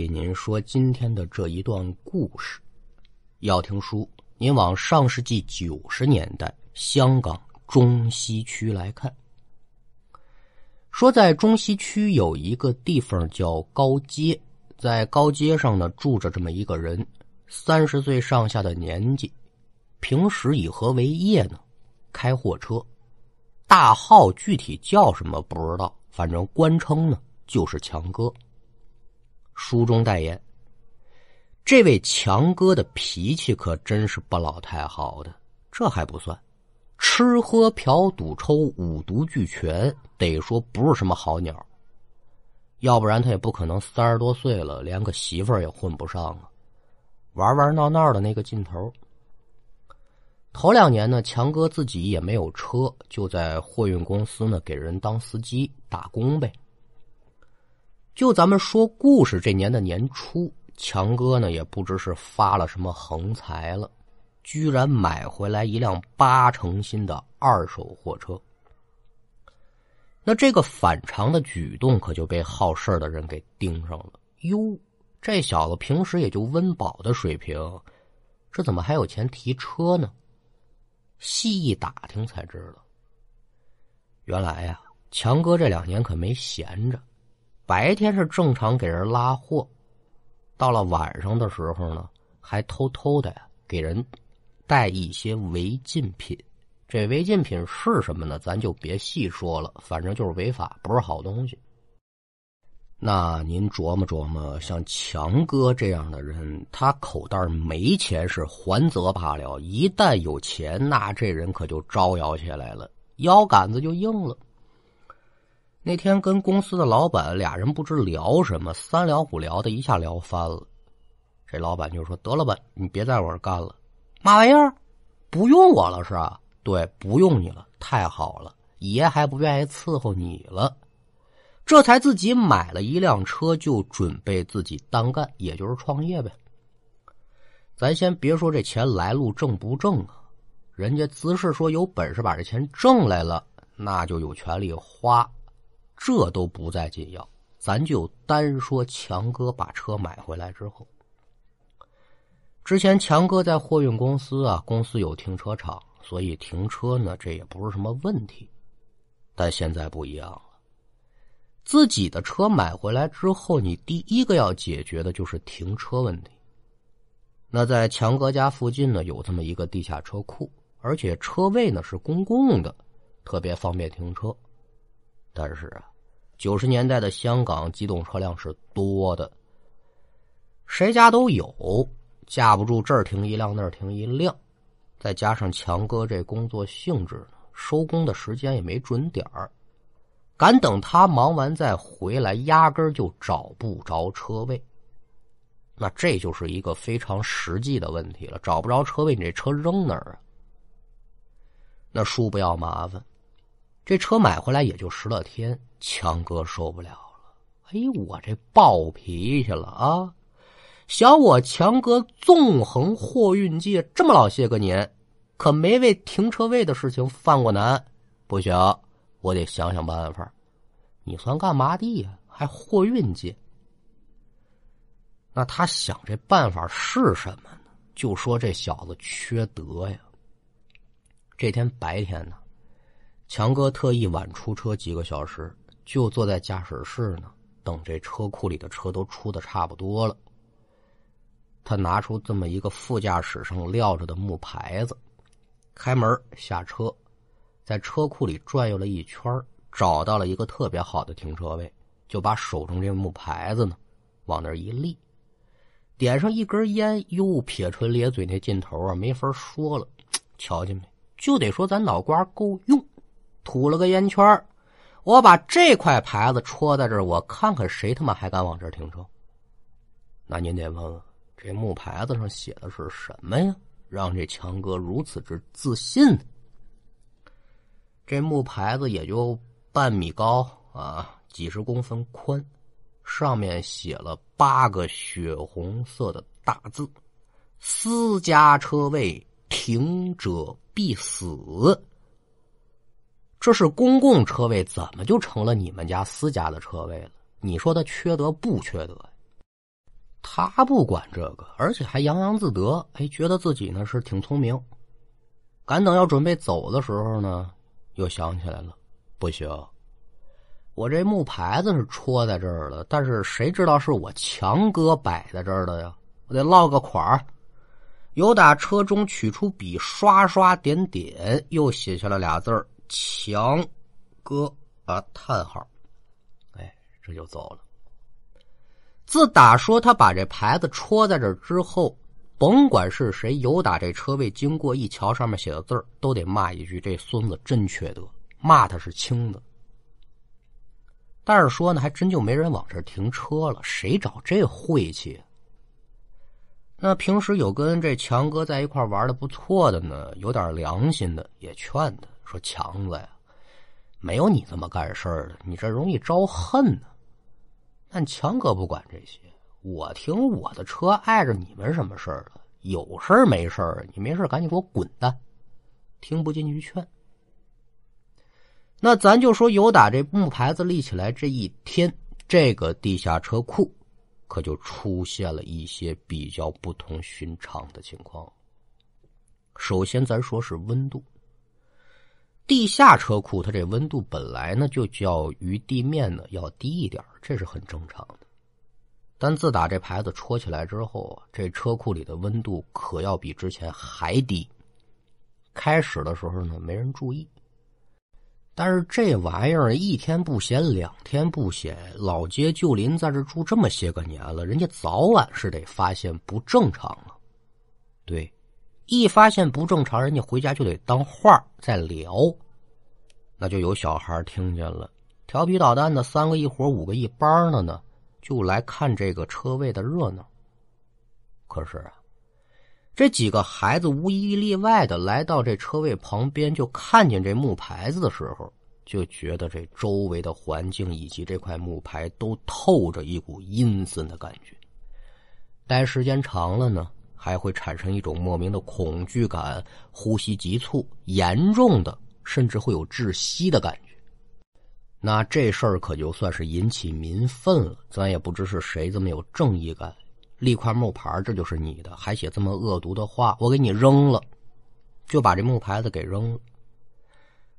给您说今天的这一段故事。要听书，您往上世纪九十年代香港中西区来看。说在中西区有一个地方叫高街，在高街上呢住着这么一个人，三十岁上下的年纪，平时以何为业呢？开货车，大号具体叫什么不知道，反正官称呢就是强哥。书中代言，这位强哥的脾气可真是不老太好的。这还不算，吃喝嫖赌抽五毒俱全，得说不是什么好鸟。要不然他也不可能三十多岁了，连个媳妇儿也混不上啊。玩玩闹闹的那个劲头。头两年呢，强哥自己也没有车，就在货运公司呢给人当司机打工呗。就咱们说故事这年的年初，强哥呢也不知是发了什么横财了，居然买回来一辆八成新的二手货车。那这个反常的举动可就被好事的人给盯上了。哟，这小子平时也就温饱的水平，这怎么还有钱提车呢？细一打听才知道，原来呀，强哥这两年可没闲着。白天是正常给人拉货，到了晚上的时候呢，还偷偷的给人带一些违禁品。这违禁品是什么呢？咱就别细说了，反正就是违法，不是好东西。那您琢磨琢磨，像强哥这样的人，他口袋没钱是还则罢了，一旦有钱，那这人可就招摇起来了，腰杆子就硬了。那天跟公司的老板俩人不知聊什么，三聊五聊的，一下聊翻了。这老板就说：“得了吧，你别在我这干了。”嘛玩意儿？不用我了是吧？对，不用你了，太好了，爷还不愿意伺候你了。这才自己买了一辆车，就准备自己单干，也就是创业呗。咱先别说这钱来路正不正啊，人家姿势说有本事把这钱挣来了，那就有权利花。这都不再紧要，咱就单说强哥把车买回来之后。之前强哥在货运公司啊，公司有停车场，所以停车呢这也不是什么问题。但现在不一样了，自己的车买回来之后，你第一个要解决的就是停车问题。那在强哥家附近呢，有这么一个地下车库，而且车位呢是公共的，特别方便停车。但是啊。九十年代的香港机动车辆是多的，谁家都有，架不住这儿停一辆那儿停一辆，再加上强哥这工作性质，收工的时间也没准点儿，敢等他忙完再回来，压根儿就找不着车位。那这就是一个非常实际的问题了，找不着车位，你这车扔哪儿啊？那叔不要麻烦。这车买回来也就十来天，强哥受不了了。哎，我这暴脾气了啊！想我强哥纵横货运界这么老些个年，可没为停车位的事情犯过难。不行，我得想想办法。你算干嘛的呀？还货运界？那他想这办法是什么呢？就说这小子缺德呀。这天白天呢？强哥特意晚出车几个小时，就坐在驾驶室呢，等这车库里的车都出的差不多了。他拿出这么一个副驾驶上撂着的木牌子，开门下车，在车库里转悠了一圈，找到了一个特别好的停车位，就把手中这木牌子呢往那一立，点上一根烟，哟，撇唇咧嘴那劲头啊，没法说了。瞧见没？就得说咱脑瓜够用。吐了个烟圈我把这块牌子戳在这儿，我看看谁他妈还敢往这儿停车。那您得问问，这木牌子上写的是什么呀？让这强哥如此之自信。这木牌子也就半米高啊，几十公分宽，上面写了八个血红色的大字：“私家车位停者必死。”这是公共车位，怎么就成了你们家私家的车位了？你说他缺德不缺德？他不管这个，而且还洋洋自得，哎，觉得自己呢是挺聪明。赶等要准备走的时候呢，又想起来了，不行，我这木牌子是戳在这儿了，但是谁知道是我强哥摆在这儿的呀？我得落个款儿。由打车中取出笔，刷刷点点，又写下了俩字儿“强哥”啊，叹号。哎，这就走了。自打说他把这牌子戳在这之后，甭管是谁，有打这车位经过一瞧上面写的字，都得骂一句：“这孙子真缺德！”骂他是轻的。但是说呢，还真就没人往这停车了，谁找这晦气？那平时有跟这强哥在一块玩的不错的呢，有点良心的也劝他说：“强子呀，没有你这么干事儿的，你这容易招恨呢。”但强哥不管这些，我停我的车，碍着你们什么事儿了？有事儿没事儿？你没事赶紧给我滚蛋！听不进去劝。那咱就说，有打这木牌子立起来这一天，这个地下车库。可就出现了一些比较不同寻常的情况。首先，咱说是温度。地下车库它这温度本来呢就较于地面呢要低一点，这是很正常的。但自打这牌子戳起来之后，这车库里的温度可要比之前还低。开始的时候呢，没人注意。但是这玩意儿一天不闲，两天不闲，老街旧邻在这住这么些个年了，人家早晚是得发现不正常了。对，一发现不正常，人家回家就得当话再聊。那就有小孩听见了，调皮捣蛋的三个一伙，五个一帮的呢，就来看这个车位的热闹。可是啊，这几个孩子无一例外的来到这车位旁边，就看见这木牌子的时候。就觉得这周围的环境以及这块木牌都透着一股阴森的感觉。待时间长了呢，还会产生一种莫名的恐惧感，呼吸急促，严重的甚至会有窒息的感觉。那这事儿可就算是引起民愤了。咱也不知是谁这么有正义感，立块木牌，这就是你的，还写这么恶毒的话，我给你扔了，就把这木牌子给扔了。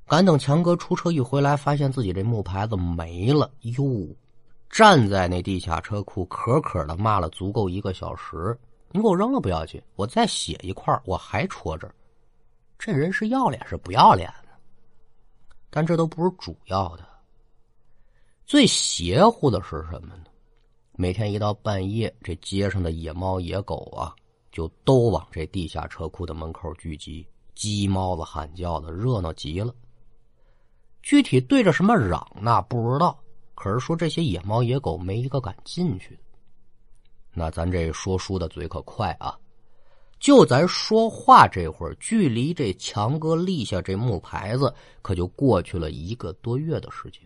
赶等强哥出车一回来，发现自己这木牌子没了。哟，站在那地下车库，可可的骂了足够一个小时。你给我扔了不要紧，我再写一块我还戳这儿。这人是要脸是不要脸呢？但这都不是主要的。最邪乎的是什么呢？每天一到半夜，这街上的野猫野狗啊，就都往这地下车库的门口聚集，鸡猫子喊叫的，热闹极了。具体对着什么嚷那不知道，可是说这些野猫野狗没一个敢进去。那咱这说书的嘴可快啊！就咱说话这会儿，距离这强哥立下这木牌子，可就过去了一个多月的时间。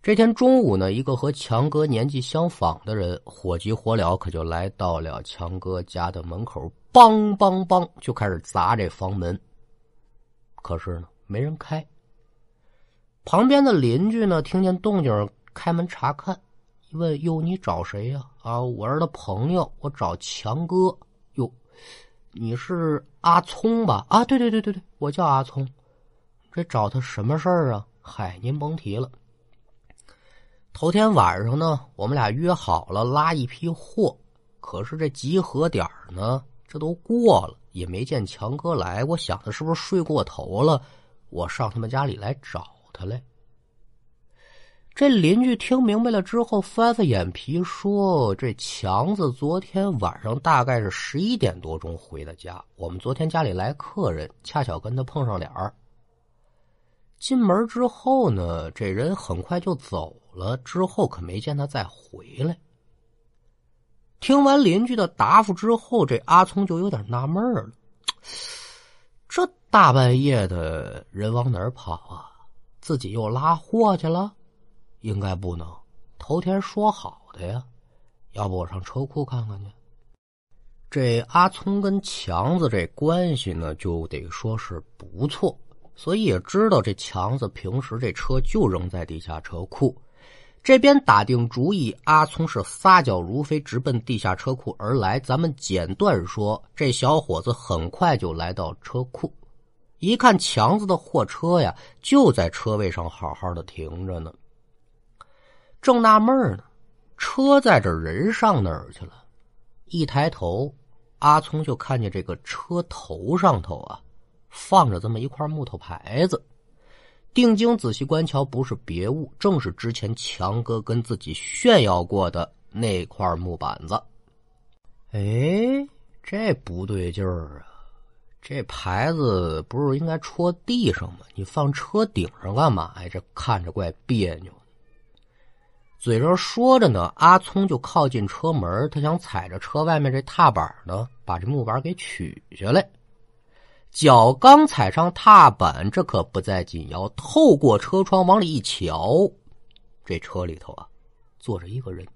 这天中午呢，一个和强哥年纪相仿的人，火急火燎，可就来到了强哥家的门口，梆梆梆就开始砸这房门。可是呢，没人开。旁边的邻居呢，听见动静开门查看，问：“哟，你找谁呀？”“啊，我是他朋友，我找强哥。”“哟，你是阿聪吧？”“啊，对对对对对，我叫阿聪。”“这找他什么事儿啊？”“嗨，您甭提了。头天晚上呢，我们俩约好了拉一批货，可是这集合点呢，这都过了，也没见强哥来。我想他是不是睡过头了？我上他们家里来找。”他来，这邻居听明白了之后，翻翻眼皮说：“这强子昨天晚上大概是十一点多钟回的家。我们昨天家里来客人，恰巧跟他碰上脸儿。进门之后呢，这人很快就走了，之后可没见他再回来。”听完邻居的答复之后，这阿聪就有点纳闷了：“这大半夜的人往哪儿跑啊？”自己又拉货去了，应该不能。头天说好的呀，要不我上车库看看去。这阿聪跟强子这关系呢，就得说是不错，所以也知道这强子平时这车就扔在地下车库。这边打定主意，阿聪是撒脚如飞，直奔地下车库而来。咱们简短说，这小伙子很快就来到车库，一看强子的货车呀，就在车位上好好的停着呢。正纳闷呢，车在这人上哪儿去了？一抬头，阿聪就看见这个车头上头啊，放着这么一块木头牌子。定睛仔细观瞧，不是别物，正是之前强哥跟自己炫耀过的那块木板子。哎，这不对劲儿啊！这牌子不是应该戳地上吗？你放车顶上干嘛呀？这看着怪别扭。嘴上说着呢，阿聪就靠近车门，他想踩着车外面这踏板呢，把这木板给取下来。脚刚踩上踏板，这可不再紧要。透过车窗往里一瞧，这车里头啊，坐着一个人。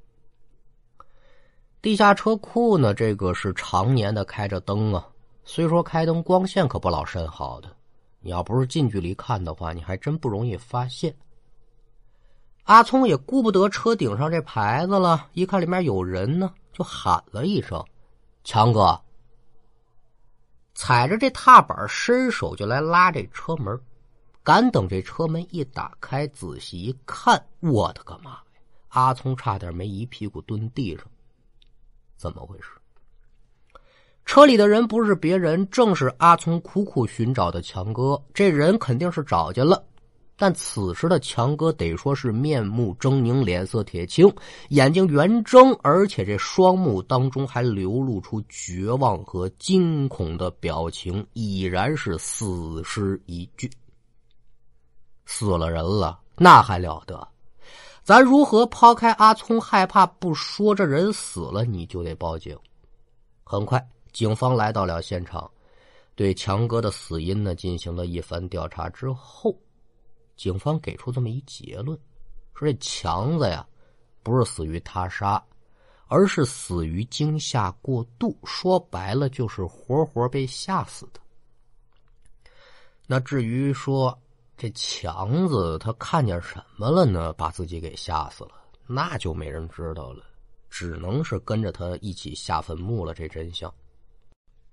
地下车库呢，这个是常年的开着灯啊。虽说开灯，光线可不老甚好的。你要不是近距离看的话，你还真不容易发现。阿聪也顾不得车顶上这牌子了，一看里面有人呢，就喊了一声：“强哥。”踩着这踏板，伸手就来拉这车门。敢等这车门一打开，仔细一看，我的个妈呀！阿聪差点没一屁股蹲地上。怎么回事？车里的人不是别人，正是阿聪苦苦寻找的强哥。这人肯定是找见了。但此时的强哥得说是面目狰狞，脸色铁青，眼睛圆睁，而且这双目当中还流露出绝望和惊恐的表情，已然是死尸一具。死了人了，那还了得？咱如何抛开阿聪害怕不说，这人死了你就得报警。很快，警方来到了现场，对强哥的死因呢进行了一番调查之后。警方给出这么一结论，说这强子呀，不是死于他杀，而是死于惊吓过度。说白了，就是活活被吓死的。那至于说这强子他看见什么了呢，把自己给吓死了，那就没人知道了，只能是跟着他一起下坟墓了。这真相，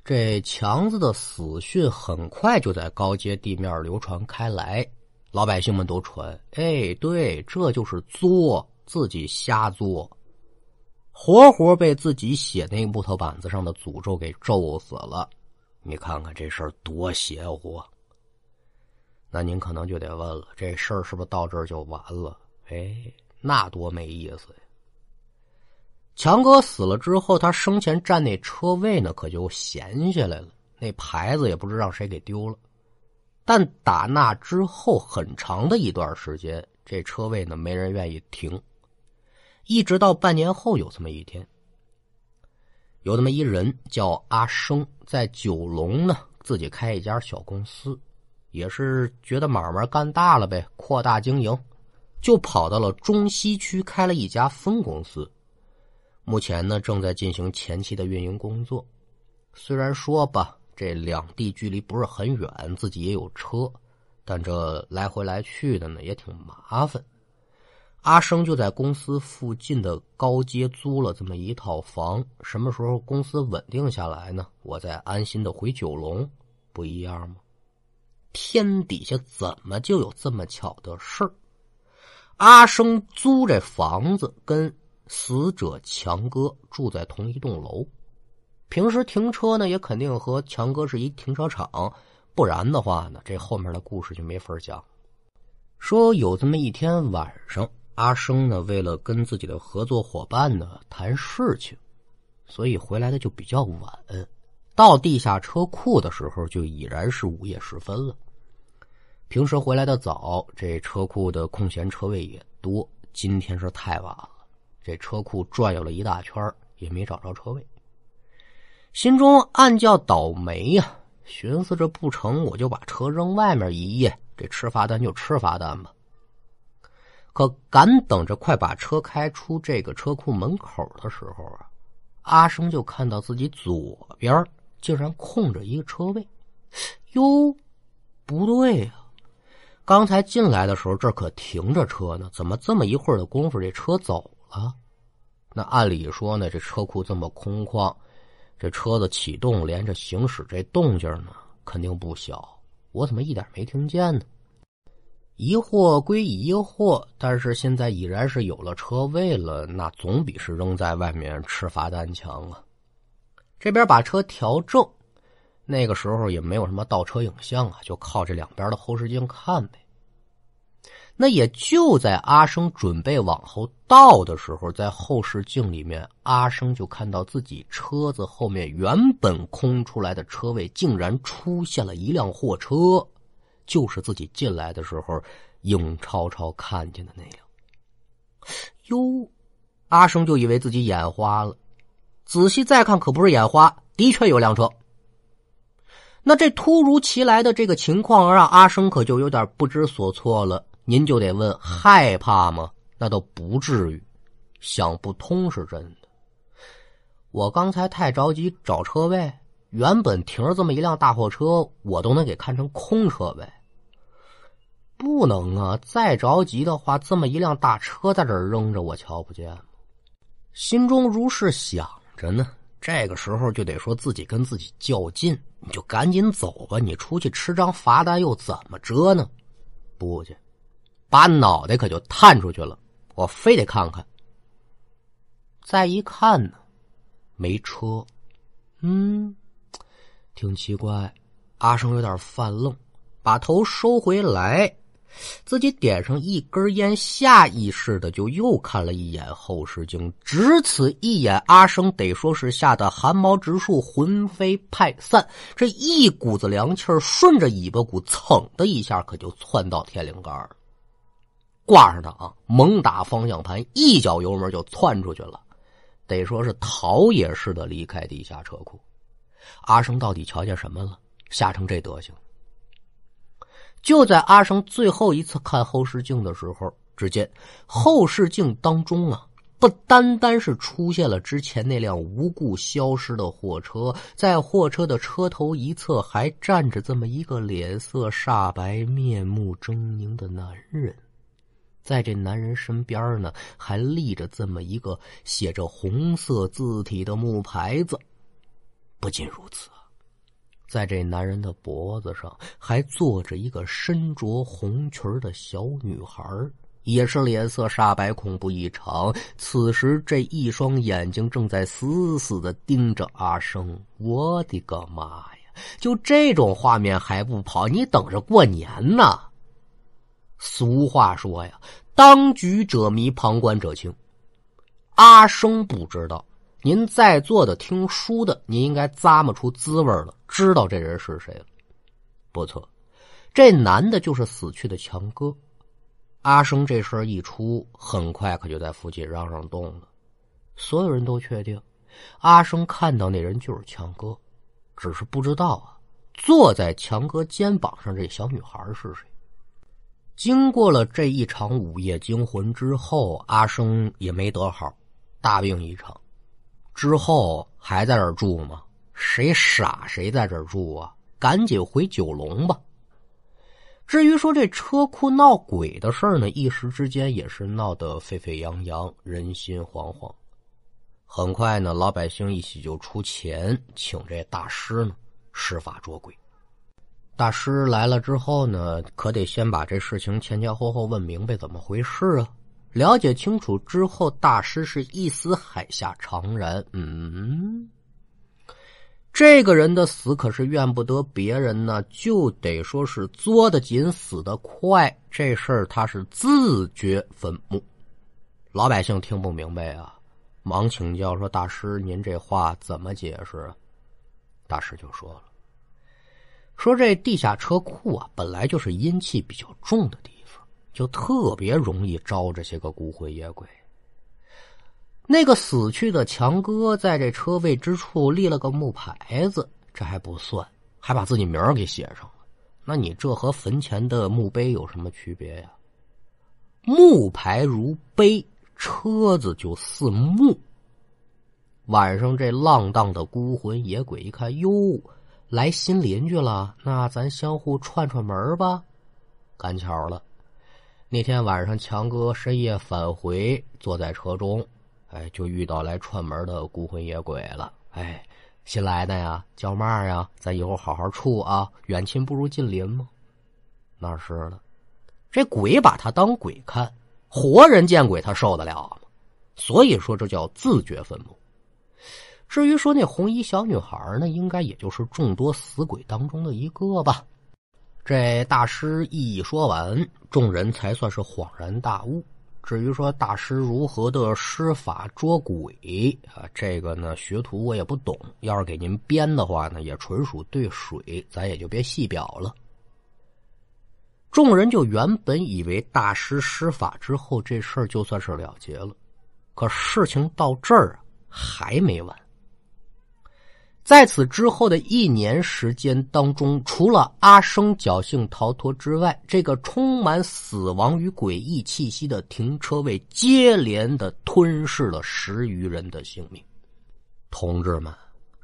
这强子的死讯很快就在高阶地面流传开来。老百姓们都传，哎，对，这就是作，自己瞎作，活活被自己写那木头板子上的诅咒给咒死了。你看看这事儿多邪乎！那您可能就得问了，这事儿是不是到这儿就完了？哎，那多没意思呀！强哥死了之后，他生前占那车位呢，可就闲下来了，那牌子也不知让谁给丢了。但打那之后很长的一段时间，这车位呢没人愿意停，一直到半年后有这么一天，有那么一人叫阿生，在九龙呢自己开一家小公司，也是觉得买卖干大了呗，扩大经营，就跑到了中西区开了一家分公司，目前呢正在进行前期的运营工作，虽然说吧。这两地距离不是很远，自己也有车，但这来回来去的呢也挺麻烦。阿生就在公司附近的高街租了这么一套房，什么时候公司稳定下来呢？我再安心的回九龙，不一样吗？天底下怎么就有这么巧的事儿？阿生租这房子跟死者强哥住在同一栋楼。平时停车呢，也肯定和强哥是一停车场，不然的话呢，这后面的故事就没法讲。说有这么一天晚上，阿生呢为了跟自己的合作伙伴呢谈事情，所以回来的就比较晚。到地下车库的时候，就已然是午夜时分了。平时回来的早，这车库的空闲车位也多。今天是太晚了，这车库转悠了一大圈，也没找着车位。心中暗叫倒霉呀，寻思着不成，我就把车扔外面一夜，这吃罚单就吃罚单吧。可赶等着快把车开出这个车库门口的时候啊，阿生就看到自己左边竟然空着一个车位。哟，不对呀，刚才进来的时候，这可停着车呢，怎么这么一会儿的功夫，这车走了？那按理说呢，这车库这么空旷，这车子启动连着行驶，这动静呢肯定不小。我怎么一点没听见呢？疑惑归疑惑，但是现在已然是有了车位了，那总比是扔在外面吃罚单强啊。这边把车调正，那个时候也没有什么倒车影像啊，就靠这两边的后视镜看呗。那也就在阿生准备往后倒的时候，在后视镜里面，阿生就看到自己车子后面原本空出来的车位，竟然出现了一辆货车。就是自己进来的时候，影超超看见的那辆。哟，阿生就以为自己眼花了，仔细再看，可不是眼花，的确有辆车。那这突如其来的这个情况，让阿生可就有点不知所措了。您就得问，害怕吗？那都不至于，想不通是真的。我刚才太着急找车位。原本停着这么一辆大货车，我都能给看成空车位。不能啊！再着急的话，这么一辆大车在这儿扔着，我瞧不见？心中如是想着呢。这个时候就得说自己跟自己较劲，你就赶紧走吧。你出去吃张罚单又怎么着呢？不去，把脑袋可就探出去了。我非得看看。再一看呢，没车。嗯。挺奇怪，阿生有点犯愣，把头收回来，自己点上一根烟，下意识的就又看了一眼后视镜。只此一眼，阿生得说是吓得汗毛直竖，魂飞魄散，这一股子凉气顺着尾巴骨蹭的一下，可就窜到天灵盖了。挂上它啊，猛打方向盘，一脚油门就窜出去了，得说是逃也似的离开地下车库。阿生到底瞧见什么了？吓成这德行！就在阿生最后一次看后视镜的时候，只见后视镜当中啊，不单单是出现了之前那辆无故消失的货车，在货车的车头一侧还站着这么一个脸色煞白、面目狰狞的男人。在这男人身边呢，还立着这么一个写着红色字体的木牌子。不仅如此，在这男人的脖子上还坐着一个身着红裙的小女孩，也是脸色煞白、恐怖异常。此时，这一双眼睛正在死死的盯着阿生。我的个妈呀！就这种画面还不跑？你等着过年呢！俗话说呀，“当局者迷，旁观者清。”阿生不知道。您在座的听书的，您应该咂摸出滋味了，知道这人是谁了。不错，这男的就是死去的强哥。阿生这事儿一出，很快可就在附近嚷嚷动了。所有人都确定，阿生看到那人就是强哥，只是不知道啊，坐在强哥肩膀上这小女孩是谁。经过了这一场午夜惊魂之后，阿生也没得好，大病一场。之后还在这儿住吗？谁傻谁在这儿住啊？赶紧回九龙吧。至于说这车库闹鬼的事呢，一时之间也是闹得沸沸扬扬，人心惶惶。很快呢，老百姓一起就出钱请这大师呢施法捉鬼。大师来了之后呢，可得先把这事情前前后后问明白怎么回事啊。了解清楚之后，大师是一丝海下长然。嗯，这个人的死可是怨不得别人呢，就得说是作的紧，死的快。这事儿他是自掘坟墓。老百姓听不明白啊，忙请教说：“大师，您这话怎么解释？”大师就说了：“说这地下车库啊，本来就是阴气比较重的地方。”就特别容易招这些个孤魂野鬼。那个死去的强哥在这车位之处立了个木牌子，这还不算，还把自己名儿给写上了。那你这和坟前的墓碑有什么区别呀？木牌如碑，车子就似墓。晚上这浪荡的孤魂野鬼一看，哟，来新邻居了，那咱相互串串门吧。赶巧了，那天晚上强哥深夜返回，坐在车中，哎，就遇到来串门的孤魂野鬼了。哎，新来的呀，叫嘛呀？咱以后好好处啊，远亲不如近邻吗？那是了，这鬼把他当鬼看，活人见鬼他受得了吗？所以说这叫自掘坟墓。至于说那红衣小女孩呢，应该也就是众多死鬼当中的一个吧。这大师一说完，众人才算是恍然大悟。至于说大师如何的施法捉鬼啊，这个呢学徒我也不懂。要是给您编的话呢，也纯属对水，咱也就别细表了。众人就原本以为大师施法之后，这事儿就算是了结了。可事情到这儿还没完。在此之后的一年时间当中，除了阿生侥幸逃脱之外，这个充满死亡与诡异气息的停车位接连的吞噬了十余人的性命。同志们，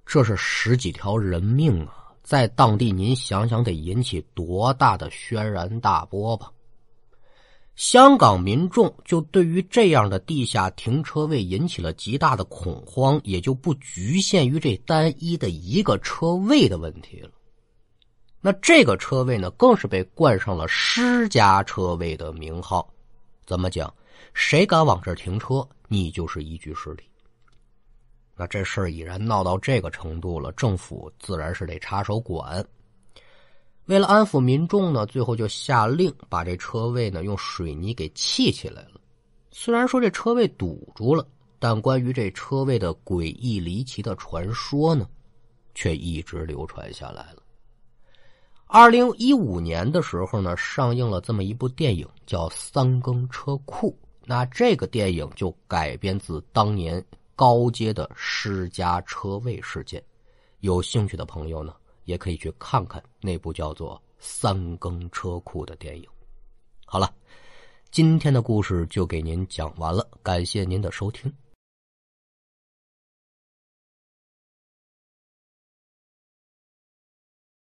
这是十几条人命啊！在当地，您想想得引起多大的轩然大波吧？香港民众就对于这样的地下停车位引起了极大的恐慌，也就不局限于这单一的一个车位的问题了。那这个车位呢，更是被冠上了“私家车位”的名号。怎么讲？谁敢往这儿停车，你就是一具尸体。那这事儿已然闹到这个程度了，政府自然是得插手管。为了安抚民众呢，最后就下令把这车位呢用水泥给砌起来了。虽然说这车位堵住了，但关于这车位的诡异离奇的传说呢，却一直流传下来了。二零一五年的时候呢，上映了这么一部电影，叫《三更车库》。那这个电影就改编自当年高街的施家车位事件。有兴趣的朋友呢？也可以去看看那部叫做《三更车库》的电影。好了，今天的故事就给您讲完了，感谢您的收听。